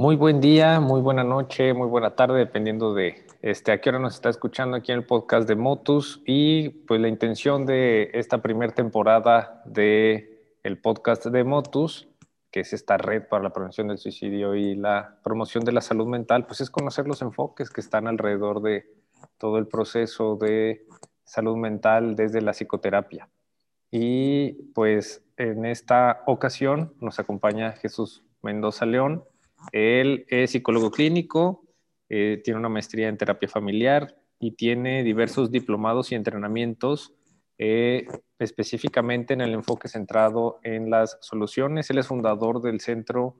Muy buen día, muy buena noche, muy buena tarde, dependiendo de este, a qué hora nos está escuchando aquí en el podcast de Motus. Y pues la intención de esta primera temporada de el podcast de Motus, que es esta red para la prevención del suicidio y la promoción de la salud mental, pues es conocer los enfoques que están alrededor de todo el proceso de salud mental desde la psicoterapia. Y pues en esta ocasión nos acompaña Jesús Mendoza León él es psicólogo clínico, eh, tiene una maestría en terapia familiar y tiene diversos diplomados y entrenamientos eh, específicamente en el enfoque centrado en las soluciones. Él es fundador del Centro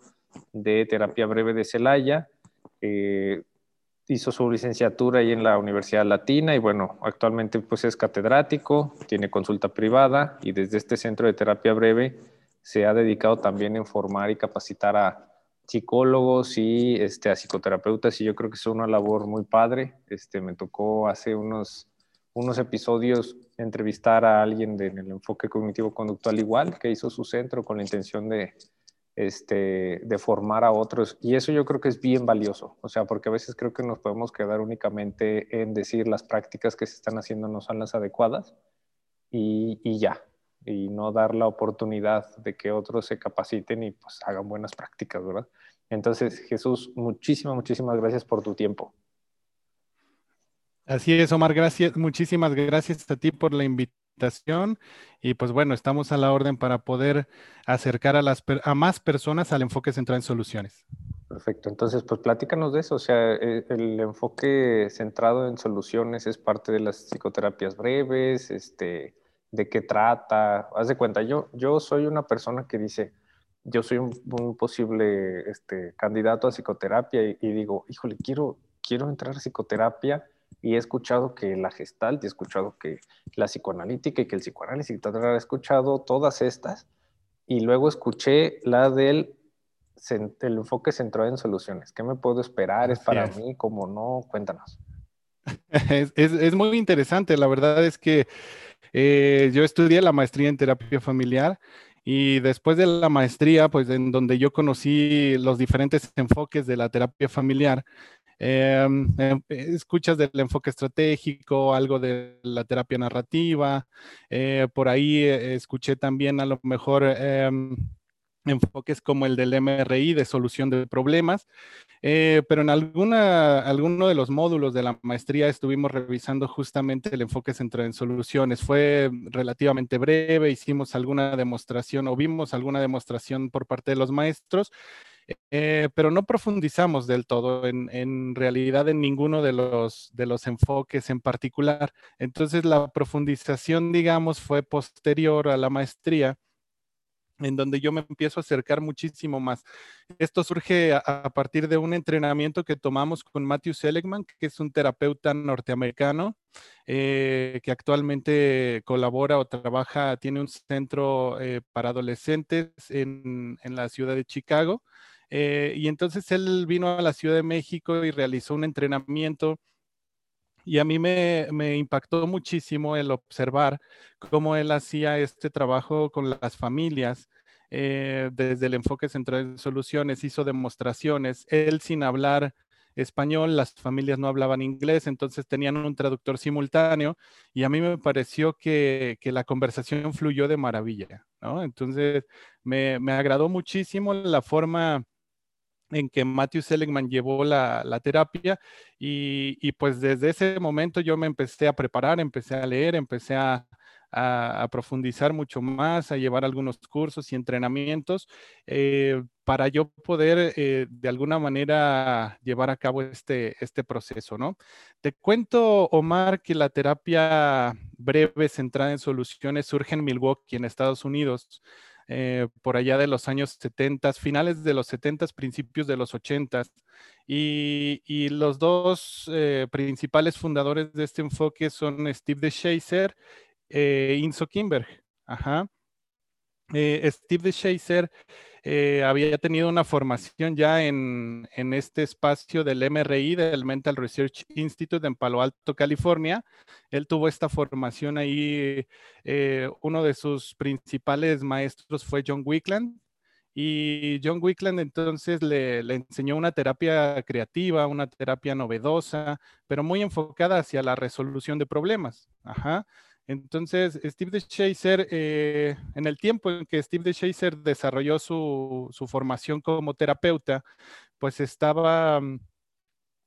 de Terapia Breve de Celaya. Eh, hizo su licenciatura ahí en la Universidad Latina y bueno, actualmente pues es catedrático, tiene consulta privada y desde este centro de terapia breve se ha dedicado también en formar y capacitar a psicólogos y este, a psicoterapeutas y yo creo que es una labor muy padre. Este, me tocó hace unos, unos episodios entrevistar a alguien del enfoque cognitivo-conductual igual, que hizo su centro con la intención de, este, de formar a otros. Y eso yo creo que es bien valioso, o sea, porque a veces creo que nos podemos quedar únicamente en decir las prácticas que se están haciendo no son las adecuadas y, y ya, y no dar la oportunidad de que otros se capaciten y pues hagan buenas prácticas, ¿verdad? Entonces, Jesús, muchísimas, muchísimas gracias por tu tiempo. Así es, Omar, gracias, muchísimas gracias a ti por la invitación y pues bueno, estamos a la orden para poder acercar a, las, a más personas al enfoque centrado en soluciones. Perfecto, entonces pues platícanos de eso, o sea, e, el, enfoque centrado en soluciones es parte de las psicoterapias breves, este, de qué trata. Haz de cuenta, yo, yo soy una persona que dice, yo soy un, posible este, candidato a psicoterapia y, digo, híjole, quiero, quiero entrar a psicoterapia y he escuchado que la gestalt, he escuchado que la psicoanalítica y que el psicoanálisis, he escuchado todas estas y luego escuché la del el enfoque centrado en soluciones. ¿Qué me puedo esperar? ¿Es para mí? ¿Cómo no? Cuéntanos. es, es muy interesante. La verdad es que eh, yo estudié la maestría en terapia familiar y después de la maestría, pues en donde yo conocí los diferentes enfoques de la terapia familiar, em, em, escuchas del enfoque estratégico, algo de la terapia narrativa, eh, por ahí eh, escuché también a lo mejor em, enfoques como el del MRI de solución de problemas, eh, pero en alguna, alguno de los módulos de la maestría estuvimos revisando justamente el enfoque centrado en soluciones. Fue relativamente breve, hicimos alguna demostración o vimos alguna demostración por parte de los maestros, eh, pero no profundizamos del todo en, en, realidad en ninguno de los, de los enfoques en particular. Entonces la profundización, digamos, fue posterior a la maestría en donde yo me empiezo a acercar muchísimo más. Esto surge a, partir de un entrenamiento que tomamos con Matthew Seligman, que es un terapeuta norteamericano eh, que actualmente colabora o trabaja, tiene un centro eh, para adolescentes en, la ciudad de Chicago. Eh, y entonces él vino a la Ciudad de México y realizó un entrenamiento y a mí me, impactó muchísimo el observar cómo él hacía este trabajo con las familias. Eh, desde el enfoque central en soluciones, hizo demostraciones, él sin hablar español, las familias no hablaban inglés, entonces tenían un traductor simultáneo y a mí me pareció que, la conversación fluyó de maravilla. Entonces me agradó muchísimo la forma en que Matthew Seligman llevó la, terapia y, pues desde ese momento yo me empecé a preparar, empecé a leer, empecé a, profundizar mucho más, a llevar algunos cursos y entrenamientos eh, para yo poder eh, de alguna manera llevar a cabo este, este proceso, ¿no? Te cuento, Omar, que la terapia breve centrada en soluciones surge en Milwaukee, en Estados Unidos. Eh, por allá de los años 70, finales de los 70, principios de los 80. Y, y los dos eh, principales fundadores de este enfoque son Steve DeShazer e Inso Kimberg. Ajá. Eh, Steve DeShazer eh, había tenido una formación ya en, este espacio del MRI, del Mental Research Institute en Palo Alto, California. Él tuvo esta formación ahí. Eh, uno de sus principales maestros fue John Wickland. Y John Wickland entonces le, le, enseñó una terapia creativa, una terapia novedosa, pero muy enfocada hacia la resolución de problemas. Ajá. Entonces, Steve DeShazer, eh, en el tiempo en que Steve DeShazer desarrolló su, formación como terapeuta, pues estaba mm,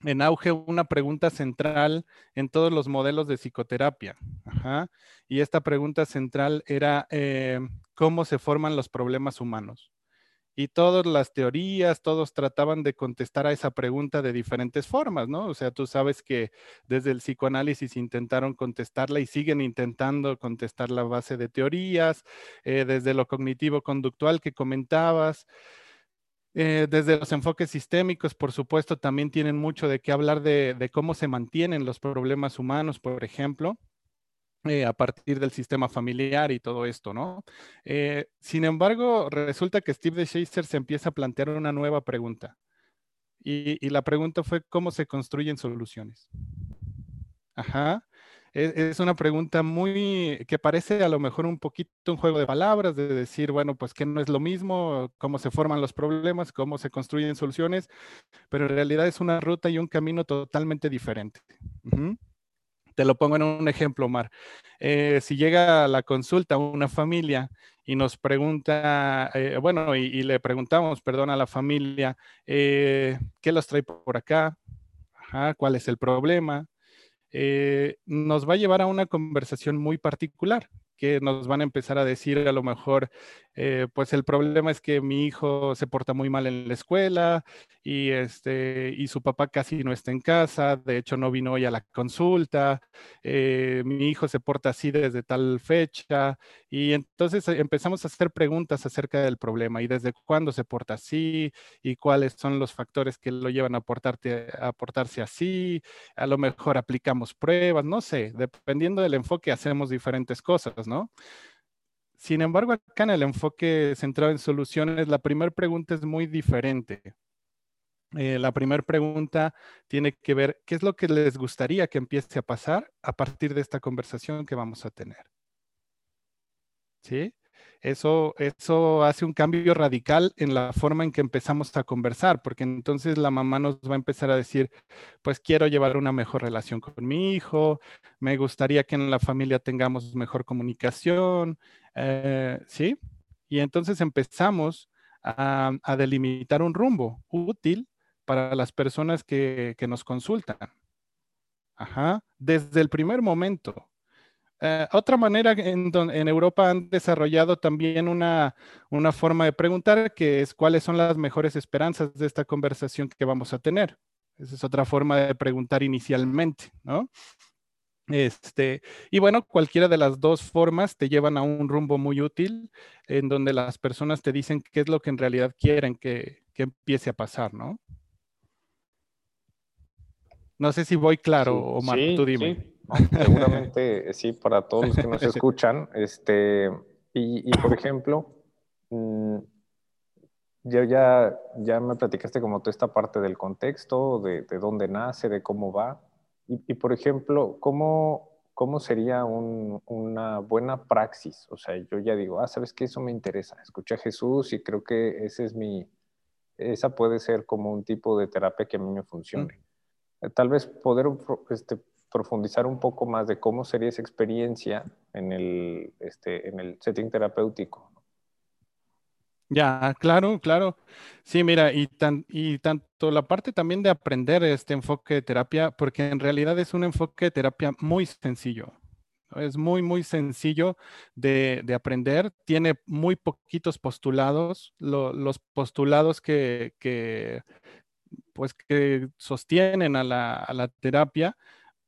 en auge una pregunta central en todos los modelos de psicoterapia. Ajá. Y esta pregunta central era eh, cómo se forman los problemas humanos y todas las teorías, todos trataban de contestar a esa pregunta de diferentes formas, ¿no? O sea, tú sabes que desde el psicoanálisis intentaron contestarla y siguen intentando contestar la base de teorías, eh, desde lo cognitivo-conductual que comentabas. Eh, desde los enfoques sistémicos, por supuesto, también tienen mucho de qué hablar de cómo se mantienen los problemas humanos, por ejemplo. Eh, a partir del sistema familiar y todo esto, ¿no? Eh, sin embargo, resulta que Steve DeShazer se empieza a plantear una nueva pregunta. Y, la pregunta fue, ¿cómo se construyen soluciones? Ajá. Es, es, una pregunta muy, que parece a lo mejor un poquito un juego de palabras, de decir, bueno, pues que no es lo mismo, cómo se forman los problemas, cómo se construyen soluciones, pero en realidad es una ruta y un camino totalmente diferente. Te lo pongo en un ejemplo, Omar. Eh, si llega a la consulta una familia y nos pregunta, eh, bueno, y, le preguntamos, perdón, a la familia, eh, ¿qué los trae por acá? ¿Cuál es el problema? nos va a llevar a una conversación muy particular que nos van a empezar a decir a lo mejor, eh, pues el problema es que mi hijo se porta muy mal en la escuela y, este, y su papá casi no está en casa, de hecho no vino hoy a la consulta, eh, mi hijo se porta así desde tal fecha y entonces eh, empezamos a hacer preguntas acerca del problema y desde cuándo se porta así y cuáles son los factores que lo llevan a, portarte, a portarse así, a lo mejor aplicamos pruebas, no sé, dependiendo del enfoque hacemos diferentes cosas. ¿no? Sin embargo, acá en el enfoque centrado en soluciones, la primera pregunta es muy diferente. Eh, la primera pregunta tiene que ver qué es lo que les gustaría que empiece a pasar a partir de esta conversación que vamos a tener. ¿Sí? Eso, eso hace un cambio radical en la forma en que empezamos a conversar, porque entonces la mamá nos va a empezar a decir, pues quiero llevar una mejor relación con mi hijo, me gustaría que en la familia tengamos mejor comunicación, eh, ¿sí? Y entonces empezamos a, delimitar un rumbo útil para las personas que, que nos consultan. Ajá, desde el primer momento. Eh, otra manera en, en, Europa han desarrollado también una, una, forma de preguntar que es cuáles son las mejores esperanzas de esta conversación que vamos a tener. Esa es otra forma de preguntar inicialmente, ¿no? Este, y bueno, cualquiera de las dos formas te llevan a un rumbo muy útil en donde las personas te dicen qué es lo que en realidad quieren que, que empiece a pasar, ¿no? No sé si voy claro, Omar, tú dime. seguramente sí, para todos los que nos escuchan. Este, y, por ejemplo, mm, yo ya, ya me platicaste como toda esta parte del contexto, de, de dónde nace, de cómo va. Y, por ejemplo, ¿cómo, cómo sería una buena praxis? O sea, yo ya digo, ah, ¿sabes qué? Eso me interesa. Escuché a Jesús y creo que ese es mi, esa puede ser como un tipo de terapia que a mí me funcione. Mm. Tal vez poder este, profundizar un poco más de cómo sería esa experiencia en el, este, en el setting terapéutico. Ya, claro, claro. Sí, mira, y, tan, y tanto la parte también de aprender este enfoque de terapia, porque en realidad es un enfoque de terapia muy sencillo. Es muy, muy sencillo de, de aprender. Tiene muy poquitos postulados. los postulados que, que, pues, que sostienen a la, a la terapia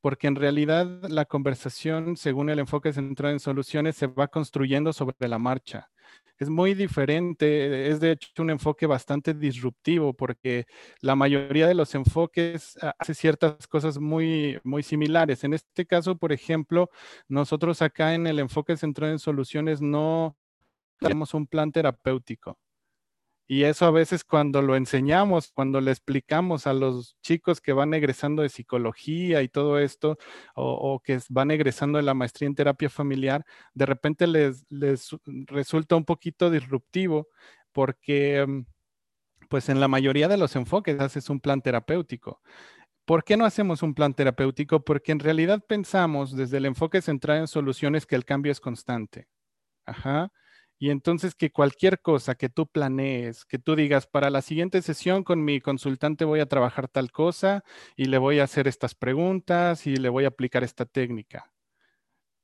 porque en realidad la conversación, según el enfoque centrado en soluciones, se va construyendo sobre la marcha. Es muy diferente, es de hecho un enfoque bastante disruptivo porque la mayoría de los enfoques hace ciertas cosas muy, muy similares. En este caso, por ejemplo, nosotros acá en el enfoque centrado en soluciones no tenemos un plan terapéutico. Y eso a veces cuando lo enseñamos, cuando le explicamos a los chicos que van egresando de psicología y todo esto, o, que van egresando de la maestría en terapia familiar, de repente les, resulta un poquito disruptivo porque mm, pues en la mayoría de los enfoques haces un plan terapéutico. ¿Por qué no hacemos un plan terapéutico? Porque en realidad pensamos desde el enfoque central en soluciones que el cambio es constante. Ajá. Y entonces que cualquier cosa que tú planees, que tú digas, para la siguiente sesión con mi consultante voy a trabajar tal cosa y le voy a hacer estas preguntas y le voy a aplicar esta técnica.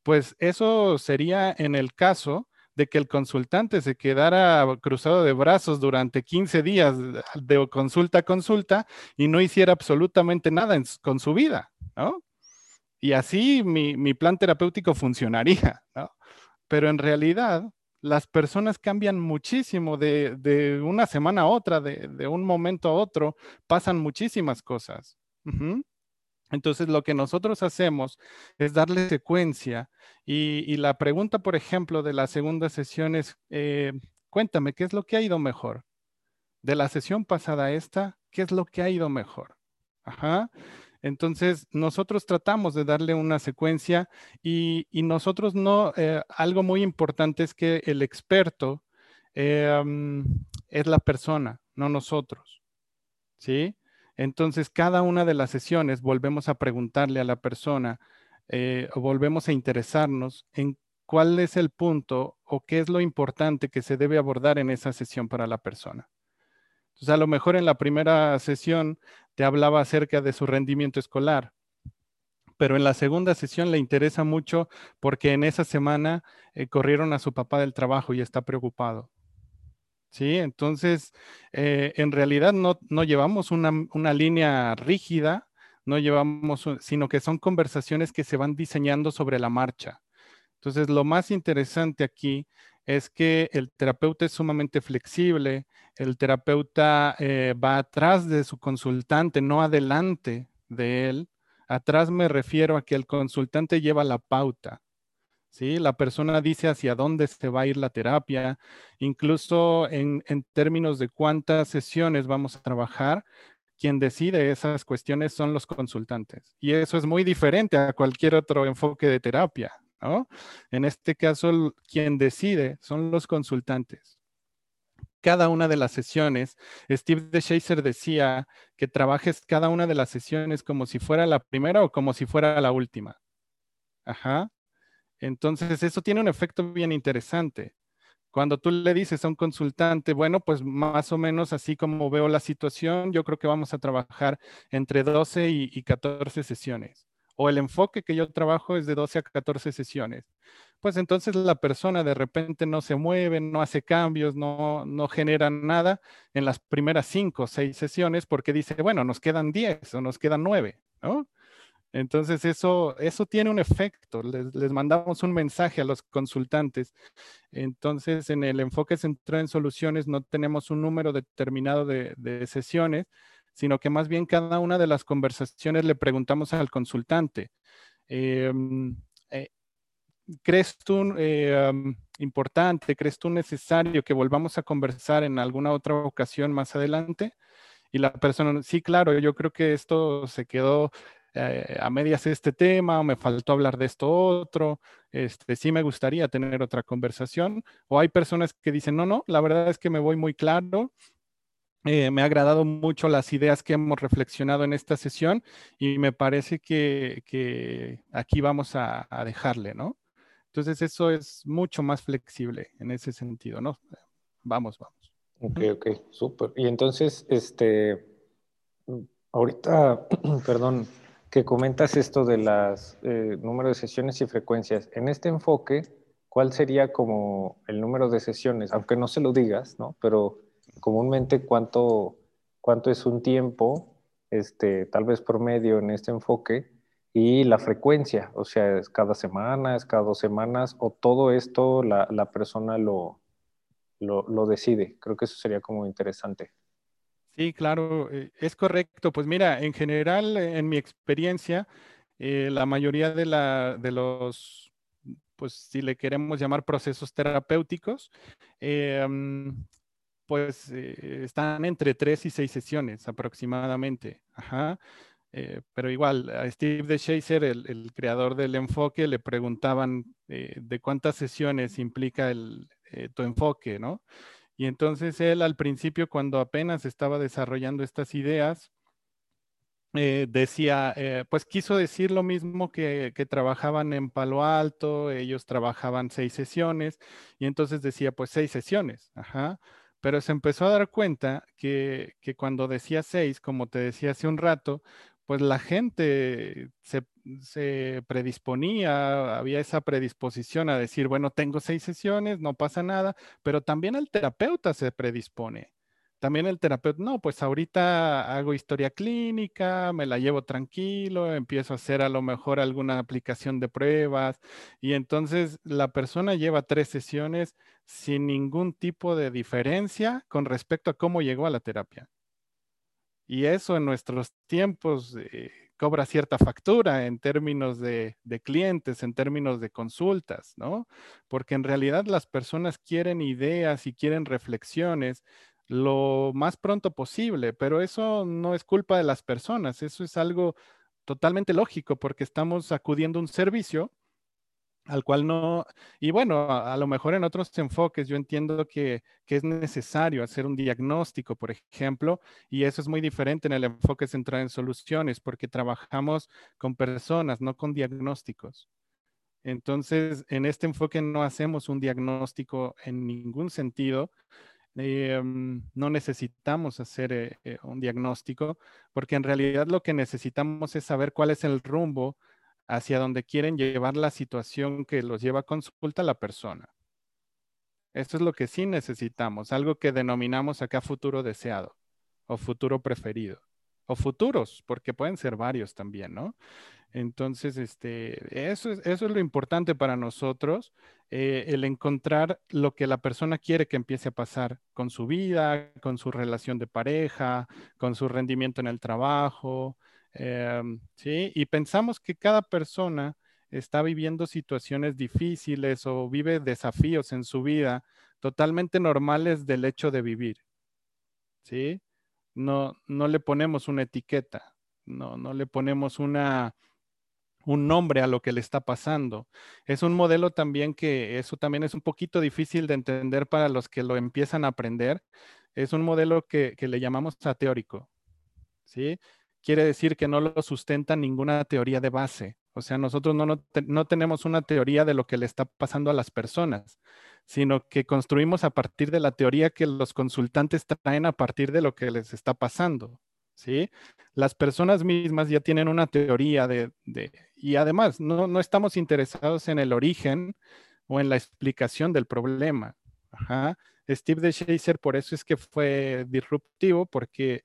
Pues eso sería en el caso de que el consultante se quedara cruzado de brazos durante 15 días de consulta a consulta y no hiciera absolutamente nada con su vida, ¿no? Y así mi, mi plan terapéutico funcionaría, ¿no? Pero en realidad las personas cambian muchísimo de, una semana a otra, de, un momento a otro, pasan muchísimas cosas. Entonces, lo que nosotros hacemos es darle secuencia y, la pregunta, por ejemplo, de la segunda sesión es, eh, cuéntame, ¿qué es lo que ha ido mejor? De la sesión pasada a esta, ¿qué es lo que ha ido mejor? Ajá. Entonces, nosotros tratamos de darle una secuencia y, nosotros no, eh, algo muy importante es que el experto eh, es la persona, no nosotros. ¿Sí? Entonces, cada una de las sesiones volvemos a preguntarle a la persona eh, volvemos a interesarnos en cuál es el punto o qué es lo importante que se debe abordar en esa sesión para la persona. Entonces, a lo mejor en la primera sesión te hablaba acerca de su rendimiento escolar, pero en la segunda sesión le interesa mucho porque en esa semana eh, corrieron a su papá del trabajo y está preocupado. ¿Sí? Entonces, eh, en realidad no, llevamos una, una, línea rígida, no llevamos, sino que son conversaciones que se van diseñando sobre la marcha. Entonces, lo más interesante aquí es que el terapeuta es sumamente flexible, el terapeuta eh, va atrás de su consultante, no adelante de él. Atrás me refiero a que el consultante lleva la pauta. ¿sí? La persona dice hacia dónde se va a ir la terapia, incluso en, en términos de cuántas sesiones vamos a trabajar. Quien decide esas cuestiones son los consultantes. Y eso es muy diferente a cualquier otro enfoque de terapia. En este caso, quien decide son los consultantes. Cada una de las sesiones, Steve DeShazer decía que trabajes cada una de las sesiones como si fuera la primera o como si fuera la última. Ajá. Entonces, eso tiene un efecto bien interesante. Cuando tú le dices a un consultante, bueno, pues más o menos así como veo la situación, yo creo que vamos a trabajar entre 12 y, y 14 sesiones o el enfoque que yo trabajo es de 12 a 14 sesiones, pues entonces la persona de repente no se mueve, no hace cambios, no, no genera nada en las primeras 5 o 6 sesiones porque dice, bueno, nos quedan 10 o nos quedan 9, ¿no? Entonces eso, eso tiene un efecto, les, mandamos un mensaje a los consultantes. Entonces en el enfoque centrado en soluciones no tenemos un número determinado de, de sesiones, sino que más bien cada una de las conversaciones le preguntamos al consultante, em, eh, ¿crees tú eh, importante, crees tú necesario que volvamos a conversar en alguna otra ocasión más adelante? Y la persona, sí, claro, yo creo que esto se quedó eh, a medias este tema, o me faltó hablar de esto otro, este, sí me gustaría tener otra conversación. O hay personas que dicen, no, no, la verdad es que me voy muy claro, eh, me ha agradado mucho las ideas que hemos reflexionado en esta sesión y me parece que, aquí vamos a, dejarle, ¿no? Entonces eso es mucho más flexible en ese sentido, ¿no? Vamos, vamos. Ok, ok, súper. Y entonces, este, ahorita, perdón, que comentas esto de las eh, número de sesiones y frecuencias. En este enfoque, ¿cuál sería como el número de sesiones? Aunque no se lo digas, ¿no? Pero comúnmente cuánto, cuánto es un tiempo, este, tal vez promedio en este enfoque, y la frecuencia, o sea, es cada semana, es cada dos semanas, o todo esto la, la persona lo, lo, decide. Creo que eso sería como interesante. Sí, claro, eh, es correcto. Pues mira, en general, en mi experiencia, eh, la mayoría de, la, de los, pues si le queremos llamar procesos terapéuticos, eh, pues eh, están entre tres y seis sesiones aproximadamente. Ajá. Eh, pero igual, a Steve DeShazer, el, creador del enfoque, le preguntaban eh, de cuántas sesiones implica el, tu enfoque, ¿no? Y entonces él al principio, cuando apenas estaba desarrollando estas ideas, decía, pues quiso decir lo mismo que, trabajaban en Palo Alto, ellos trabajaban seis sesiones, y entonces decía, pues seis sesiones, ajá. Pero se empezó a dar cuenta que, que cuando decía seis, como te decía hace un rato, pues la gente se, se, predisponía, había esa predisposición a decir, bueno, tengo seis sesiones, no pasa nada, pero también el terapeuta se predispone también el terapeuta, no, pues ahorita hago historia clínica, me la llevo tranquilo, empiezo a hacer a lo mejor alguna aplicación de pruebas y entonces la persona lleva tres sesiones sin ningún tipo de diferencia con respecto a cómo llegó a la terapia. Y eso en nuestros tiempos eh, cobra cierta factura en términos de, de, clientes, en términos de consultas, ¿no? Porque en realidad las personas quieren ideas y quieren reflexiones lo más pronto posible, pero eso no es culpa de las personas, eso es algo totalmente lógico porque estamos acudiendo a un servicio al cual no, y bueno, a, lo mejor en otros enfoques yo entiendo que, que, es necesario hacer un diagnóstico, por ejemplo, y eso es muy diferente en el enfoque centrado en soluciones, porque trabajamos con personas, no con diagnósticos. Entonces, en este enfoque no hacemos un diagnóstico en ningún sentido, Em, no necesitamos hacer eh, eh, un diagnóstico, porque en realidad lo que necesitamos es saber cuál es el rumbo hacia donde quieren llevar la situación que los lleva a consulta la persona. Esto es lo que sí necesitamos, algo que denominamos acá futuro deseado o futuro preferido o futuros, porque pueden ser varios también, ¿no? Entonces, este, eso, es, eso es lo importante para nosotros, eh, el encontrar lo que la persona quiere que empiece a pasar con su vida, con su relación de pareja, con su rendimiento en el trabajo, em, ¿sí? Y pensamos que cada persona está viviendo situaciones difíciles o vive desafíos en su vida totalmente normales del hecho de vivir, ¿sí? No, no le ponemos una etiqueta, no, no le ponemos una un nombre a lo que le está pasando. Es un modelo también que eso también es un poquito difícil de entender para los que lo empiezan a aprender. Es un modelo que, le llamamos teórico, ¿sí? Quiere decir que no lo sustenta ninguna teoría de base. O sea, nosotros no, no tenemos una teoría de lo que le está pasando a las personas, sino que construimos a partir de la teoría que los consultantes traen a partir de lo que les está pasando. ¿sí? Las personas mismas ya tienen una teoría de, y además no, no, estamos interesados en el origen o en la explicación del problema. Steve de Shazer por eso es que fue disruptivo, porque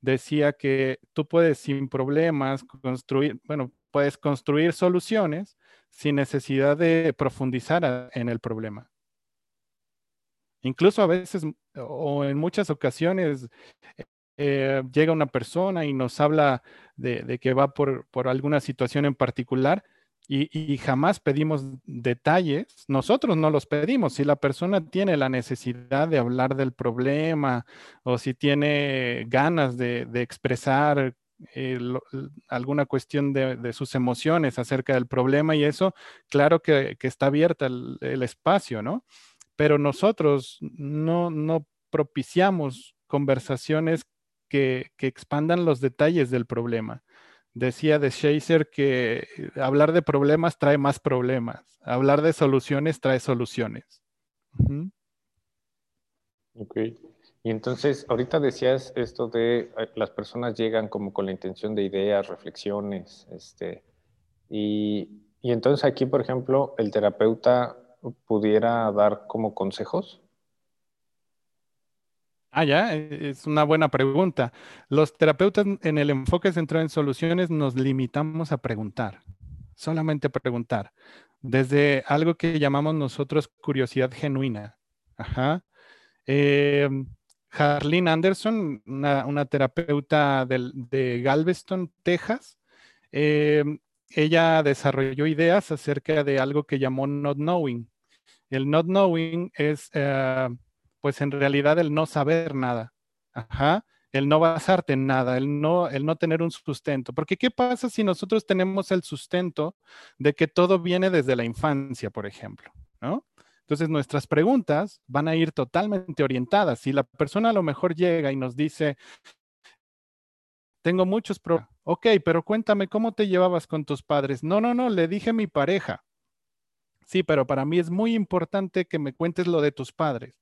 decía que tú puedes sin problemas construir, bueno, puedes construir soluciones sin necesidad de profundizar en el problema. Incluso a veces o en muchas ocasiones eh, llega una persona y nos habla de, que va por, alguna situación en particular y, jamás pedimos detalles, nosotros no los pedimos. Si la persona tiene la necesidad de hablar del problema o si tiene ganas de, expresar eh, alguna cuestión de, sus emociones acerca del problema y eso, claro que, está abierta el, espacio, ¿no? Pero nosotros no, no propiciamos conversaciones que, expandan los detalles del problema. Decía de Shazer que eh, hablar de problemas trae más problemas, hablar de soluciones trae soluciones. Ok. Y entonces, ahorita decías esto de eh, las personas llegan como con la intención de ideas, reflexiones, este, y, y entonces aquí, por ejemplo, el terapeuta pudiera dar como consejos. Ah, ya, e, es una buena pregunta. Los terapeutas en el enfoque centrado en soluciones nos limitamos a preguntar, solamente preguntar, desde algo que llamamos nosotros curiosidad genuina. Ajá. Eh, Anderson, una, terapeuta de Galveston, Texas, em, ella desarrolló ideas acerca de algo que llamó not knowing. El not knowing es... Eh, pues en realidad el no saber nada. Ajá. El no basarte en nada, el no, el no tener un sustento. Porque ¿qué pasa si nosotros tenemos el sustento de que todo viene desde la infancia, por ejemplo? ¿no? Entonces nuestras preguntas van a ir totalmente orientadas. Si la persona a lo mejor llega y nos dice, tengo muchos problemas, ok, pero cuéntame cómo te llevabas con tus padres. No, no, no, le dije a mi pareja. Sí, pero para mí es muy importante que me cuentes lo de tus padres.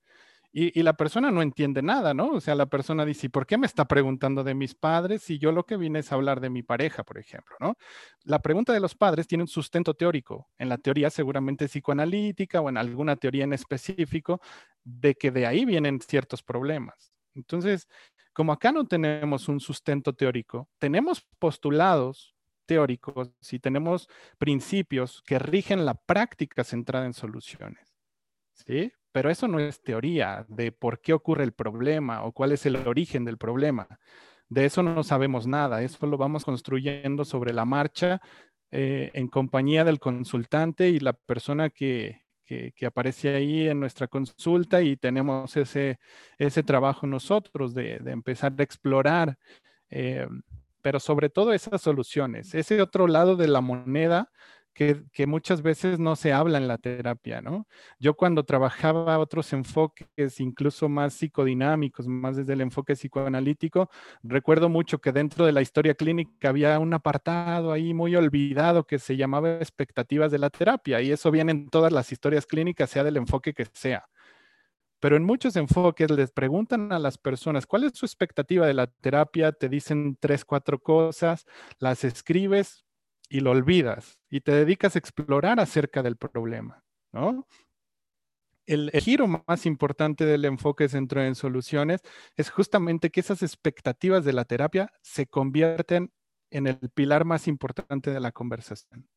Y, la persona no entiende nada, ¿no? O sea, la persona dice, ¿por qué me está preguntando de mis padres si yo lo que vine es hablar de mi pareja, por ejemplo, ¿no? La pregunta de los padres tiene un sustento teórico, en la teoría seguramente psicoanalítica o en alguna teoría en específico, de que de ahí vienen ciertos problemas. Entonces, como acá no tenemos un sustento teórico, tenemos postulados teóricos y tenemos principios que rigen la práctica centrada en soluciones. ¿Sí? Pero eso no es teoría de por qué ocurre el problema o cuál es el origen del problema. De eso no sabemos nada, eso lo vamos construyendo sobre la marcha eh, en compañía del consultante y la persona que, aparece ahí en nuestra consulta y tenemos ese, ese trabajo nosotros de, empezar a explorar, eh, pero sobre todo esas soluciones, ese otro lado de la moneda que, muchas veces no se habla en la terapia, ¿no? Yo cuando trabajaba otros enfoques, incluso más psicodinámicos, más desde el enfoque psicoanalítico, recuerdo mucho que dentro de la historia clínica había un apartado ahí muy olvidado que se llamaba expectativas de la terapia, y eso viene en todas las historias clínicas, sea del enfoque que sea. Pero en muchos enfoques les preguntan a las personas cuál es su expectativa de la terapia, te dicen tres, cuatro cosas, las escribes, y lo olvidas y te dedicas a explorar acerca del problema, ¿no? El, giro más importante del enfoque centrado en soluciones es justamente que esas expectativas de la terapia se convierten en el pilar más importante de la conversación.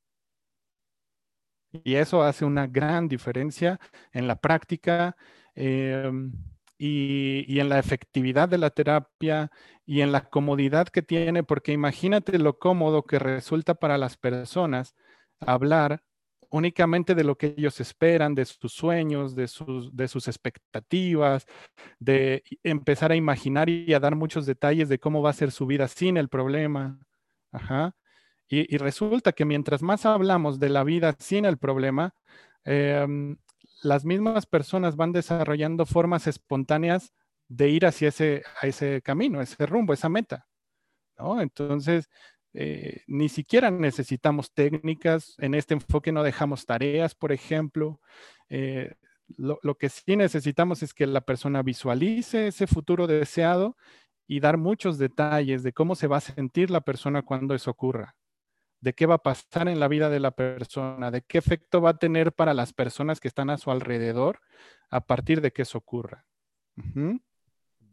Y eso hace una gran diferencia en la práctica. Em, y, en la efectividad de la terapia y en la comodidad que tiene, porque imagínate lo cómodo que resulta para las personas hablar únicamente de lo que ellos esperan, de sus sueños, de sus, de sus expectativas, de empezar a imaginar y a dar muchos detalles de cómo va a ser su vida sin el problema. Ajá. Y, resulta que mientras más hablamos de la vida sin el problema, em, las mismas personas van desarrollando formas espontáneas de ir hacia ese, a ese camino, ese rumbo, esa meta. ¿no? Entonces, eh, ni siquiera necesitamos técnicas. En este enfoque no dejamos tareas, por ejemplo. Eh, lo, lo, que sí necesitamos es que la persona visualice ese futuro deseado y dar muchos detalles de cómo se va a sentir la persona cuando eso ocurra de qué va a pasar en la vida de la persona, de qué efecto va a tener para las personas que están a su alrededor a partir de que eso ocurra.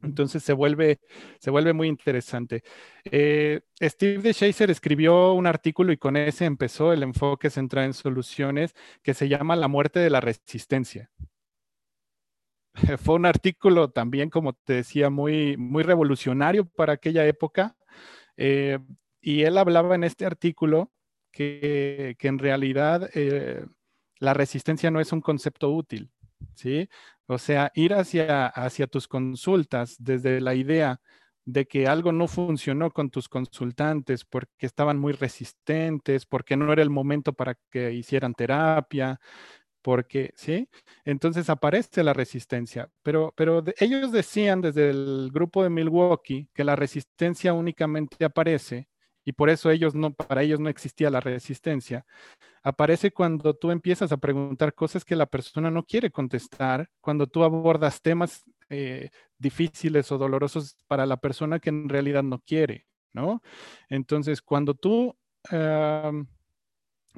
Entonces se vuelve, se vuelve muy interesante. Eh, Steve de Shazer escribió un artículo y con ese empezó el enfoque centrado en soluciones que se llama La muerte de la resistencia. Fue un artículo también, como te decía, muy, muy revolucionario para aquella época. Eh, y él hablaba en este artículo que, en realidad eh, la resistencia no es un concepto útil, ¿sí? O sea, ir hacia, hacia tus consultas desde la idea de que algo no funcionó con tus consultantes porque estaban muy resistentes, porque no era el momento para que hicieran terapia, porque, ¿sí? Entonces aparece la resistencia, pero, pero ellos decían desde el grupo de Milwaukee que la resistencia únicamente aparece y por eso ellos no, para ellos no existía la resistencia, aparece cuando tú empiezas a preguntar cosas que la persona no quiere contestar, cuando tú abordas temas eh, difíciles o dolorosos para la persona que en realidad no quiere, ¿no? Entonces, cuando tú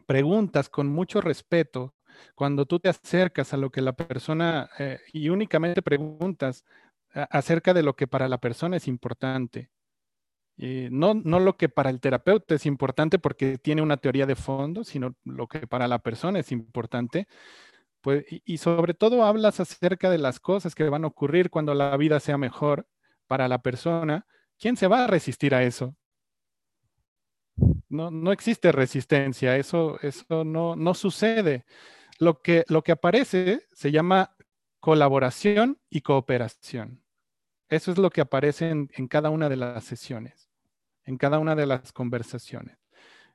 preguntas con mucho respeto, cuando tú te acercas a lo que la persona eh, y únicamente preguntas acerca de lo que para la persona es importante, eh, no, no lo que para el terapeuta es importante porque tiene una teoría de fondo, sino lo que para la persona es importante. Pues, y, sobre todo hablas acerca de las cosas que van a ocurrir cuando la vida sea mejor para la persona. ¿Quién se va a resistir a eso? No, no existe resistencia, eso, eso no, no sucede. Lo que, lo que aparece se llama colaboración y cooperación. Eso es lo que aparece en cada una de las sesiones en cada una de las conversaciones.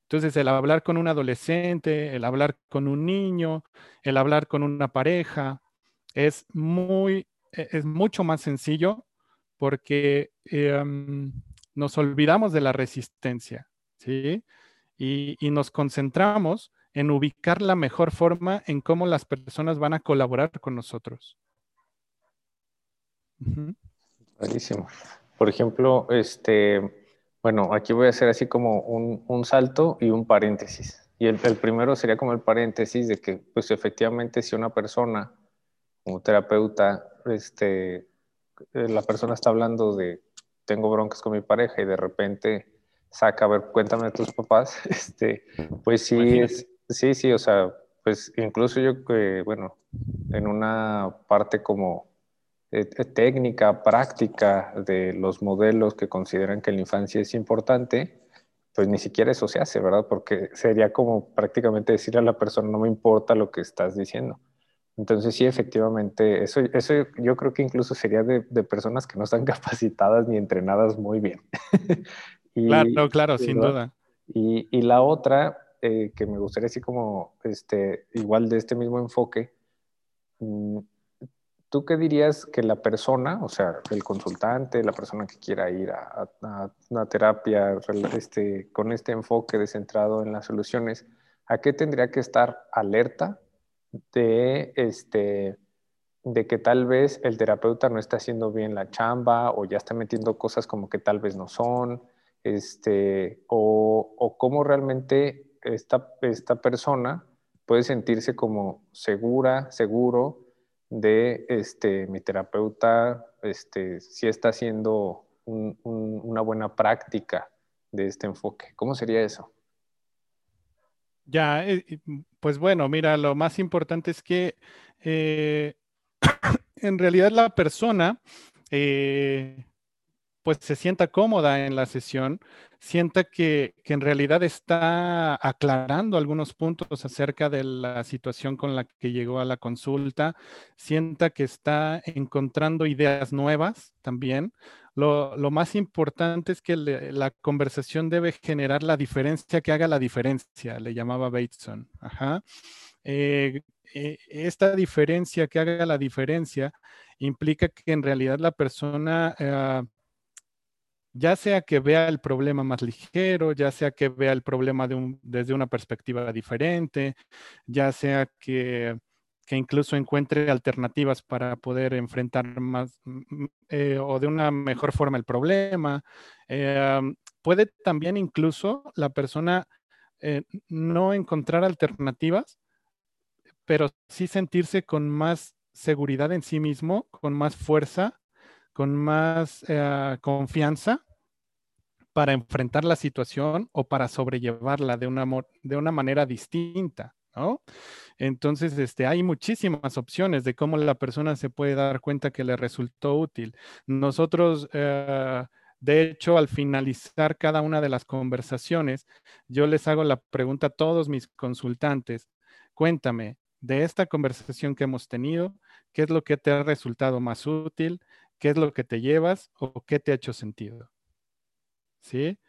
Entonces, el hablar con un adolescente, el hablar con un niño, el hablar con una pareja, es muy, e, es mucho más sencillo porque em, nos olvidamos de la resistencia, ¿sí? Y, nos concentramos en ubicar la mejor forma en cómo las personas van a colaborar con nosotros. Buenísimo. Por ejemplo, este, bueno, aquí voy a hacer así como un, salto y un paréntesis. Y el, el, primero sería como el paréntesis de que, pues efectivamente, si una persona como terapeuta, este, eh, la persona está hablando de tengo broncas con mi pareja y de repente saca, a ver, cuéntame de tus papás, este, pues sí, es, sí, sí, o sea, pues incluso yo, que bueno, en una parte como eh, eh, técnica, práctica de los modelos que consideran que la infancia es importante, pues ni siquiera eso se hace, ¿verdad? Porque sería como prácticamente decirle a la persona, no me importa lo que estás diciendo. Entonces sí, efectivamente, eso, eso yo creo que incluso sería de, personas que no están capacitadas ni entrenadas muy bien. claro, claro, sin duda. Y, la otra, eh, que me gustaría así como, este, igual de este mismo enfoque, mm, ¿tú qué dirías que la persona, o sea, el consultante, la persona que quiera ir a, una terapia este, con este enfoque descentrado en las soluciones, ¿a qué tendría que estar alerta de, este, de que tal vez el terapeuta no está haciendo bien la chamba o ya está metiendo cosas como que tal vez no son, este, o, o cómo realmente esta, esta persona puede sentirse como segura, seguro de este, mi terapeuta, este, si está haciendo una buena práctica de este enfoque. ¿Cómo sería eso? Ya, eh, pues bueno, mira, lo más importante es que eh, en realidad la persona eh, pues se sienta cómoda en la sesión, sienta que, en realidad está aclarando algunos puntos acerca de la situación con la que llegó a la consulta, sienta que está encontrando ideas nuevas también. Lo, más importante es que la conversación debe generar la diferencia que haga la diferencia, le llamaba Bateson. Ajá. Eh, eh, esta diferencia que haga la diferencia implica que en realidad la persona eh, ya sea que vea el problema más ligero, ya sea que vea el problema desde una perspectiva diferente, ya sea que, incluso encuentre alternativas para poder enfrentar más eh, o de una mejor forma el problema. Eh, puede también incluso la persona eh, no encontrar alternativas, pero sí sentirse con más seguridad en sí mismo, con más fuerza, con más confianza para enfrentar la situación o para sobrellevarla de una, de una manera distinta, ¿no? Entonces, este, hay muchísimas opciones de cómo la persona se puede dar cuenta que le resultó útil. Nosotros, eh, de hecho, al finalizar cada una de las conversaciones, yo les hago la pregunta a todos mis consultantes, cuéntame, de esta conversación que hemos tenido, ¿qué es lo que te ha resultado más útil? ¿Qué es lo que te llevas o qué te ha hecho sentido? ¿Sí?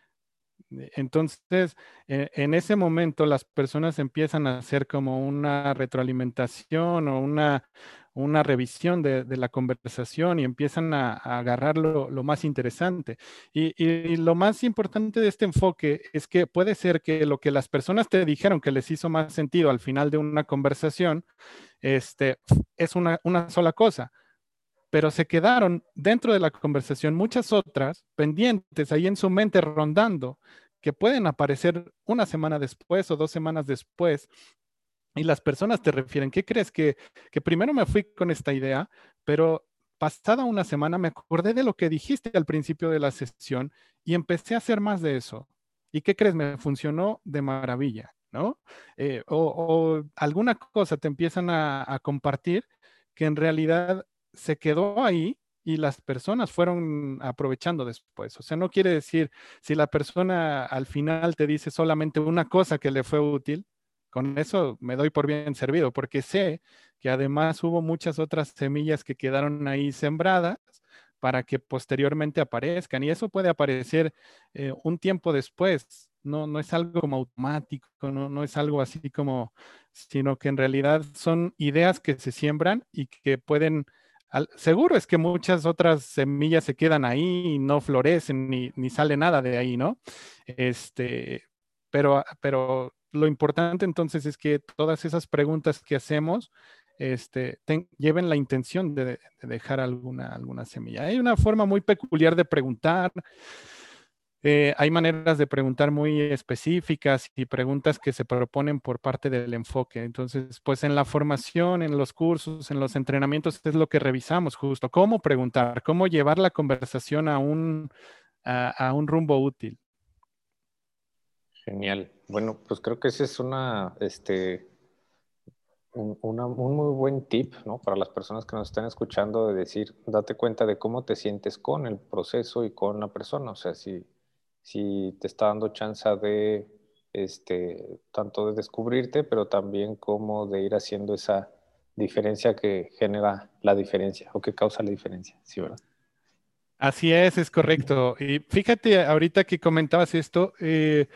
Entonces, e, en ese momento las personas empiezan a hacer como una retroalimentación o una, una revisión de, la conversación y empiezan a, agarrar lo, más interesante. Y, lo más importante de este enfoque es que puede ser que lo que las personas te dijeron que les hizo más sentido al final de una conversación, este, es una, una sola cosa pero se quedaron dentro de la conversación muchas otras pendientes ahí en su mente rondando, que pueden aparecer una semana después o dos semanas después. Y las personas te refieren, ¿qué crees? Que, que primero me fui con esta idea, pero pasada una semana me acordé de lo que dijiste al principio de la sesión y empecé a hacer más de eso. ¿Y qué crees? Me funcionó de maravilla, ¿no? Eh, o, alguna cosa te empiezan a, a compartir que en realidad se quedó ahí y las personas fueron aprovechando después. O sea, no quiere decir, si la persona al final te dice solamente una cosa que le fue útil, con eso me doy por bien servido, porque sé que además hubo muchas otras semillas que quedaron ahí sembradas para que posteriormente aparezcan. Y eso puede aparecer eh, un tiempo después no, no es algo como automático, no, no es algo así como, sino que en realidad son ideas que se siembran y que pueden, seguro es que muchas otras semillas se quedan ahí y no florecen ni, ni sale nada de ahí, ¿no? Este, pero, pero lo importante entonces es que todas esas preguntas que hacemos, este, lleven la intención de, dejar alguna, alguna semilla. Hay una forma muy peculiar de preguntar. Eh, hay maneras de preguntar muy específicas y preguntas que se proponen por parte del enfoque. Entonces, pues en la formación, en los cursos, en los entrenamientos, es lo que revisamos justo. Cómo preguntar, cómo llevar la conversación a un, a, un rumbo útil. Genial. Bueno, pues creo que ese es una, este, un, un, muy buen tip ¿no? para las personas que nos están escuchando de decir, date cuenta de cómo te sientes con el proceso y con la persona. O sea, si, si te está dando chance de, este, tanto de descubrirte, pero también como de ir haciendo esa diferencia que genera la diferencia o que causa la diferencia. ¿Sí, verdad? Así es, es correcto. Y fíjate, ahorita que comentabas esto, eh,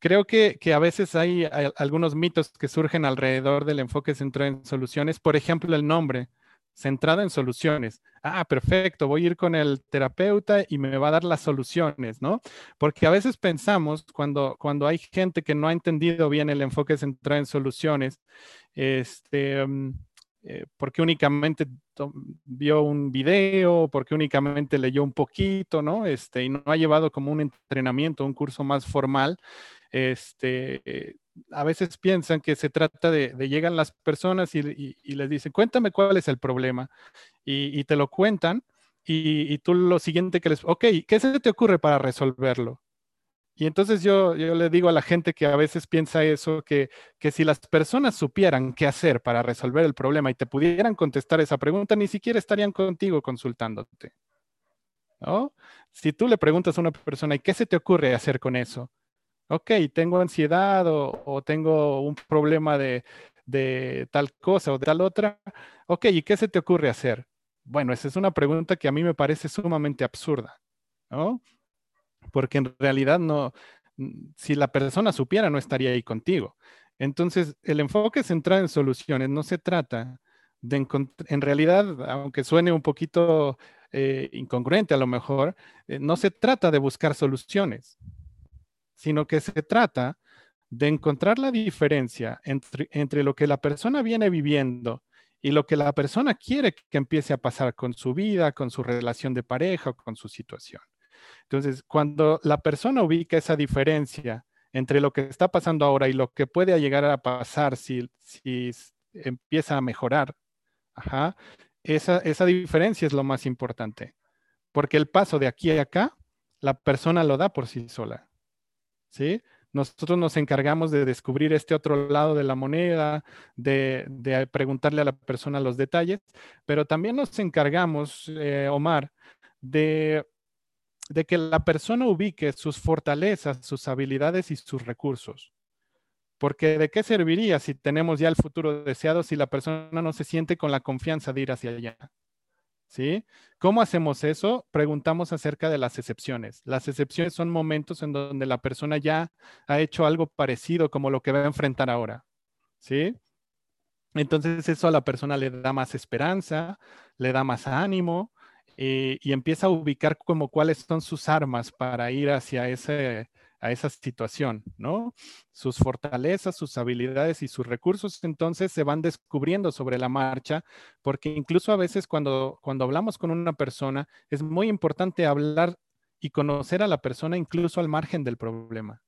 creo que, a veces hay, algunos mitos que surgen alrededor del enfoque centrado en soluciones. Por ejemplo, el nombre, centrado en soluciones. Ah, perfecto, voy a ir con el terapeuta y me va a dar las soluciones, ¿no? Porque a veces pensamos, cuando, cuando hay gente que no ha entendido bien el enfoque centrado en soluciones, este... Mm, eh, porque únicamente vio un video, porque únicamente leyó un poquito, ¿no? Este, y no ha llevado como un entrenamiento, un curso más formal, este, a veces piensan que se trata de, llegan las personas y, les dicen, cuéntame cuál es el problema. Y, te lo cuentan y, tú lo siguiente que les, ok, ¿qué se te ocurre para resolverlo? Y entonces yo, yo le digo a la gente que a veces piensa eso, que, que si las personas supieran qué hacer para resolver el problema y te pudieran contestar esa pregunta, ni siquiera estarían contigo consultándote. ¿No? Si tú le preguntas a una persona, ¿y qué se te ocurre hacer con eso? Ok, tengo ansiedad o, tengo un problema de, tal cosa o de tal otra, ok, ¿y qué se te ocurre hacer? Bueno, esa es una pregunta que a mí me parece sumamente absurda, ¿no? Porque en realidad no, si la persona supiera, no estaría ahí contigo. Entonces, el enfoque centrado en soluciones no se trata de encontrar, en realidad, aunque suene un poquito eh, incongruente a lo mejor, eh, no se trata de buscar soluciones, sino que se trata de encontrar la diferencia entre, lo que la persona viene viviendo y lo que la persona quiere que empiece a pasar con su vida, con su relación de pareja con su situación. Entonces, cuando la persona ubica esa diferencia entre lo que está pasando ahora y lo que puede llegar a pasar si, si empieza a mejorar, esa, esa diferencia es lo más importante. Porque el paso de aquí a acá, la persona lo da por sí sola. ¿Sí? Nosotros nos encargamos de descubrir este otro lado de la moneda, de, preguntarle a la persona los detalles, pero también nos encargamos, eh, Omar, de, de que la persona ubique sus fortalezas, sus habilidades y sus recursos. Porque de qué serviría si tenemos ya el futuro deseado si la persona no se siente con la confianza de ir hacia allá? ¿Cómo hacemos eso? Preguntamos acerca de las excepciones. Las excepciones son momentos en donde la persona ya ha hecho algo parecido como lo que va a enfrentar ahora. Entonces eso a la persona le da más esperanza, le da más ánimo eh, y empieza a ubicar como cuáles son sus armas para ir hacia ese, a esa situación, ¿no? Sus fortalezas, sus habilidades y sus recursos entonces se van descubriendo sobre la marcha, porque incluso a veces cuando, cuando hablamos con una persona es muy importante hablar y conocer a la persona incluso al margen del problema.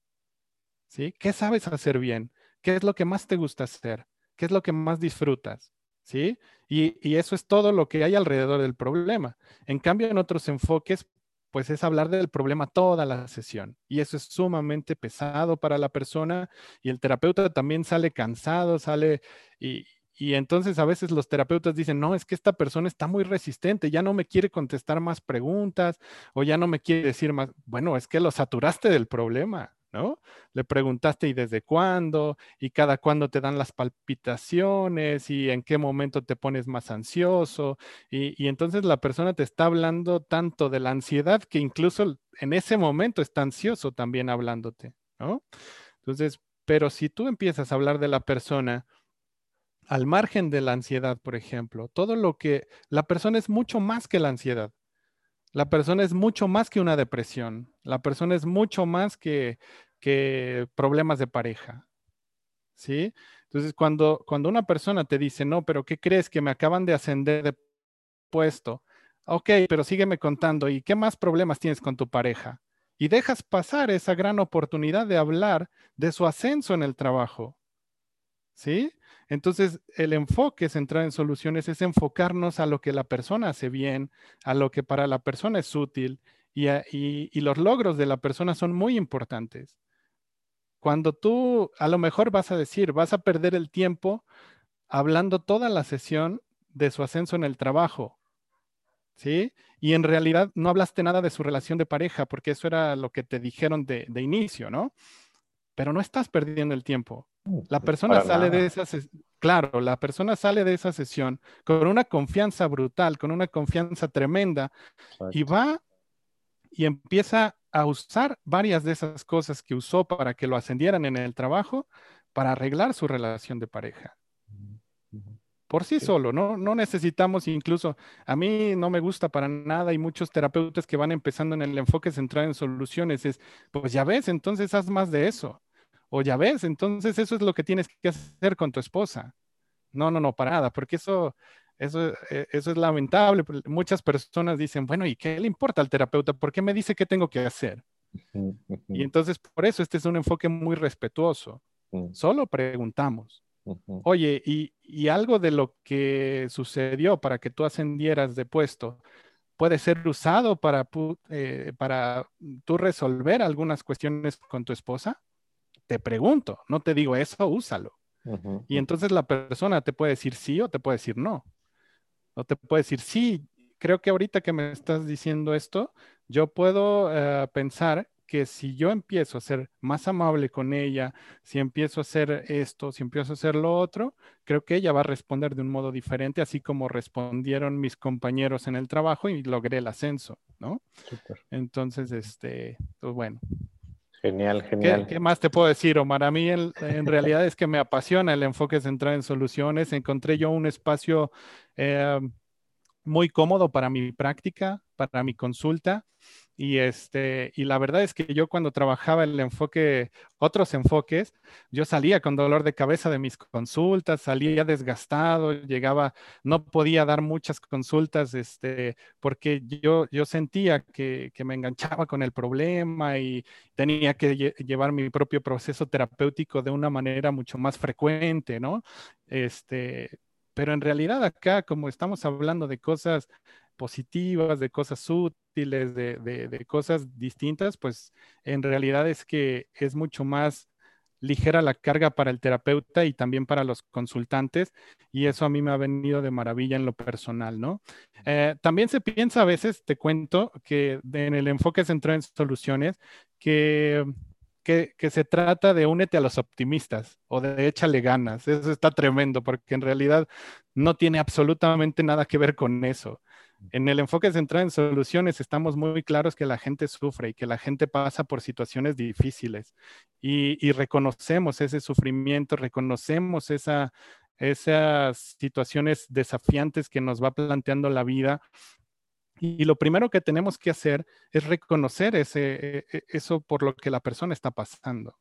¿Sí? ¿Qué sabes hacer bien? ¿Qué es lo que más te gusta hacer? ¿Qué es lo que más disfrutas? ¿Sí? Y, y, eso es todo lo que hay alrededor del problema. En cambio, en otros enfoques pues es hablar del problema toda la sesión. Y eso es sumamente pesado para la persona y el terapeuta también sale cansado, sale y, y entonces a veces los terapeutas dicen, no, es que esta persona está muy resistente, ya no me quiere contestar más preguntas o ya no me quiere decir más. Bueno, es que lo saturaste del problema. ¿No? Le preguntaste y desde cuándo, y cada cuándo te dan las palpitaciones, y en qué momento te pones más ansioso, y, entonces la persona te está hablando tanto de la ansiedad que incluso en ese momento está ansioso también hablándote, ¿no? Entonces, pero si tú empiezas a hablar de la persona al margen de la ansiedad, por ejemplo, todo lo que la persona es mucho más que la ansiedad. La persona es mucho más que una depresión. La persona es mucho más que, problemas de pareja. ¿Sí? Entonces, cuando, cuando una persona te dice, no, pero ¿qué crees que me acaban de ascender de puesto? Ok, pero sígueme contando. ¿Y qué más problemas tienes con tu pareja? Y dejas pasar esa gran oportunidad de hablar de su ascenso en el trabajo. ¿Sí? Entonces, el enfoque centrado en soluciones es enfocarnos a lo que la persona hace bien, a lo que para la persona es útil y, los logros de la persona son muy importantes. Cuando tú a lo mejor vas a decir, vas a perder el tiempo hablando toda la sesión de su ascenso en el trabajo, ¿sí? Y en realidad no hablaste nada de su relación de pareja, porque eso era lo que te dijeron de, de inicio, ¿no? Pero no estás perdiendo el tiempo. La persona sale de esa claro, la persona sale de esa sesión con una confianza brutal, con una confianza tremenda y va y empieza a usar varias de esas cosas que usó para que lo ascendieran en el trabajo para arreglar su relación de pareja. Por sí, solo, ¿no? No necesitamos incluso, a mí no me gusta para nada y muchos terapeutas que van empezando en el enfoque centrado en soluciones es, pues ya ves, entonces haz más de eso. O ya ves, entonces eso es lo que tienes que hacer con tu esposa. No, no, no, para nada, porque eso, eso, eh, eso es lamentable. Muchas personas dicen, bueno, ¿y qué le importa al terapeuta? ¿Por qué me dice qué tengo que hacer? Y entonces, por eso, este es un enfoque muy respetuoso. Solo preguntamos. Oye, y, y, algo de lo que sucedió para que tú ascendieras de puesto puede ser usado para, eh, para tú resolver algunas cuestiones con tu esposa? Te pregunto, no te digo eso, úsalo. Y entonces la persona te puede decir sí o te puede decir no. O te puede decir sí, creo que ahorita que me estás diciendo esto, yo puedo eh, pensar que si yo empiezo a ser más amable con ella, si empiezo a hacer esto, si empiezo a hacer lo otro, creo que ella va a responder de un modo diferente, así como respondieron mis compañeros en el trabajo y logré el ascenso, ¿no? Entonces, este, pues bueno, Genial, genial. ¿Qué, más te puedo decir, Omar? A mí en, realidad es que me apasiona el enfoque centrado en soluciones. Encontré yo un espacio eh, muy cómodo para mi práctica, para mi consulta. Y, este, y la verdad es que yo cuando trabajaba el enfoque, otros enfoques, yo salía con dolor de cabeza de mis consultas, salía desgastado, llegaba, no podía dar muchas consultas, este, porque yo, yo sentía que, que me enganchaba con el problema y tenía que llevar mi propio proceso terapéutico de una manera mucho más frecuente, ¿no? Este, pero en realidad acá, como estamos hablando de cosas positivas, de cosas útiles, de, cosas distintas, pues en realidad es que es mucho más ligera la carga para el terapeuta y también para los consultantes, y eso a mí me ha venido de maravilla en lo personal, ¿no? Eh, también se piensa a veces, te cuento, que en el enfoque centrado en soluciones, que, que, que, se trata de únete a los optimistas o de échale ganas. Eso está tremendo, porque en realidad no tiene absolutamente nada que ver con eso. En el enfoque centrado en soluciones estamos muy claros que la gente sufre y que la gente pasa por situaciones difíciles y, reconocemos ese sufrimiento, reconocemos esa, esas situaciones desafiantes que nos va planteando la vida. Y lo primero que tenemos que hacer es reconocer ese, e, e, eso por lo que la persona está pasando.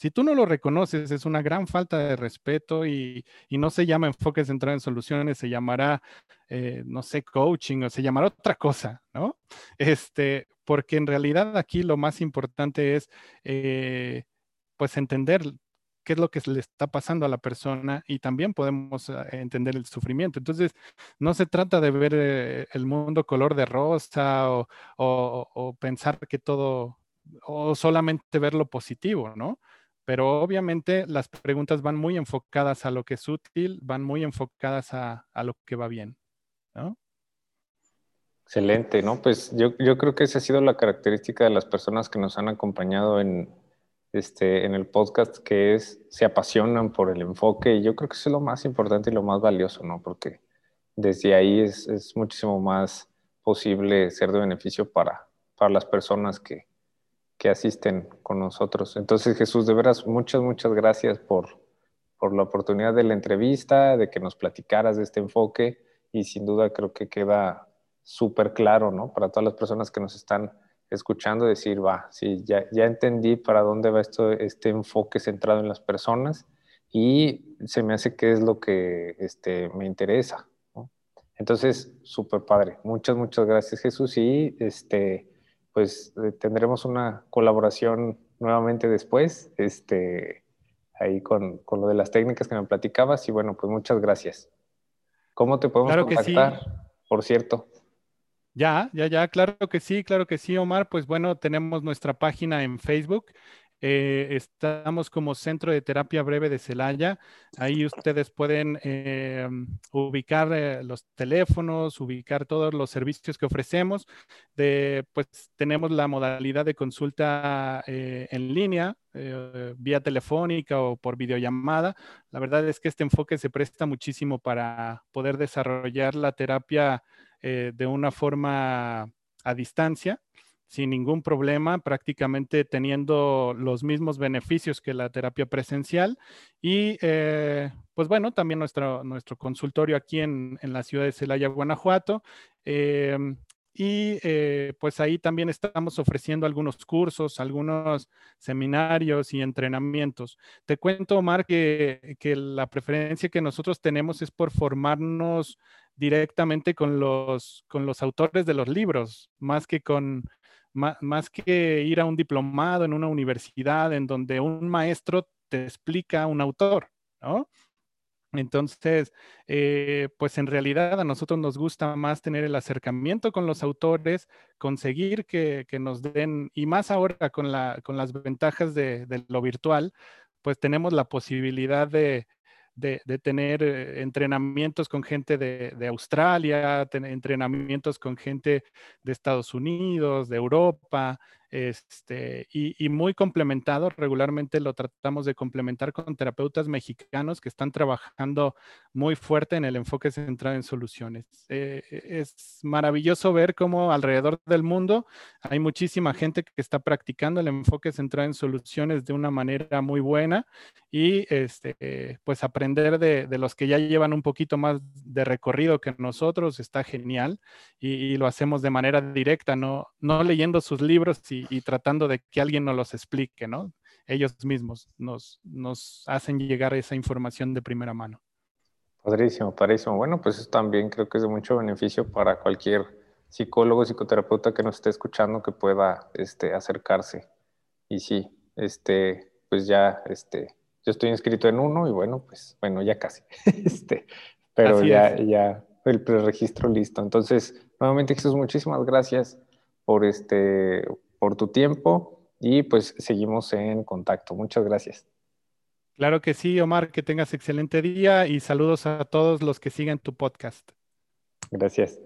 Si tú no lo reconoces, es una gran falta de respeto y, no se llama enfoque centrado en soluciones, se llamará, eh, no sé, coaching o se llamará otra cosa, ¿no? Este, porque en realidad aquí lo más importante es, eh, pues, entender qué es lo que le está pasando a la persona y también podemos ah, entender el sufrimiento. Entonces, no se trata de ver eh, el mundo color de rosa o, o pensar que todo, o solamente ver lo positivo, ¿no? Pero obviamente las preguntas van muy enfocadas a lo que es útil, van muy enfocadas a, lo que va bien, ¿no? Excelente, ¿no? Pues yo, creo que esa ha sido la característica de las personas que nos han acompañado en, este, en el podcast, que es, se apasionan por el enfoque y yo creo que eso es lo más importante y lo más valioso, ¿no? Porque desde ahí es, muchísimo más posible ser de beneficio para, para las personas que, que asisten con nosotros. Entonces, Jesús, de veras, muchas, muchas gracias por, por la oportunidad de la entrevista, de que nos platicaras de este enfoque y sin duda creo que queda súper claro, ¿no? Para todas las personas que nos están escuchando, decir, va, sí, ya, ya entendí para dónde va esto, este enfoque centrado en las personas y se me hace que es lo que este, me interesa. Entonces, súper padre. Muchas, muchas gracias Jesús y este, pues eh, tendremos una colaboración nuevamente después, este, ahí con, con, lo de las técnicas que me platicabas y bueno, pues muchas gracias. ¿Cómo te podemos contactar? Por cierto. Ya, ya, ya, claro que sí, claro que sí, Omar. Pues bueno, tenemos nuestra página en Facebook, eh, estamos como Centro de Terapia Breve de Celaya. Ahí ustedes pueden eh, ubicar eh, los teléfonos, ubicar todos los servicios que ofrecemos. Pues tenemos la modalidad de consulta en línea, vía telefónica o por videollamada. La verdad es que este enfoque se presta muchísimo para poder desarrollar la terapia de una forma a distancia sin ningún problema, prácticamente teniendo los mismos beneficios que la terapia presencial. Y eh, pues bueno, también nuestro, nuestro consultorio aquí en, la ciudad de Celaya, Guanajuato. Em, y eh, pues ahí también estamos ofreciendo algunos cursos, algunos seminarios y entrenamientos. Te cuento, Omar, que, que la preferencia que nosotros tenemos es por formarnos directamente con los, con los autores de los libros, más que con más, que ir a un diplomado en una universidad en donde un maestro te explica un autor, ¿no? Entonces, eh, pues en realidad a nosotros nos gusta más tener el acercamiento con los autores, conseguir que, nos den, y más ahora con, la, con las ventajas de, lo virtual, pues tenemos la posibilidad de, de, tener eh, entrenamientos con gente de, Australia, entrenamientos con gente de Estados Unidos, de Europa, este, y, muy complementado. Regularmente lo tratamos de complementar con terapeutas mexicanos que están trabajando muy fuerte en el enfoque centrado en soluciones. Eh, es maravilloso ver cómo alrededor del mundo hay muchísima gente que está practicando el enfoque centrado en soluciones de una manera muy buena y este, pues aprender de, los que ya llevan un poquito más de recorrido que nosotros está genial y, lo hacemos de manera directa, no, no leyendo sus libros y y, tratando de que alguien nos los explique, ¿no? Ellos mismos nos, nos hacen llegar esa información de primera mano. Padrísimo, padrísimo. Bueno, pues eso también creo que es de mucho beneficio para cualquier psicólogo, psicoterapeuta que nos esté escuchando que pueda este, acercarse. Y sí, este, pues ya, este, yo estoy inscrito en uno y bueno, pues bueno, ya casi. este, pero ya, ya el preregistro listo. Entonces, nuevamente Jesús, muchísimas gracias por este por tu tiempo y pues seguimos en contacto. Muchas gracias. Claro que sí, Omar, que tengas excelente día y saludos a todos los que siguen tu podcast. Gracias.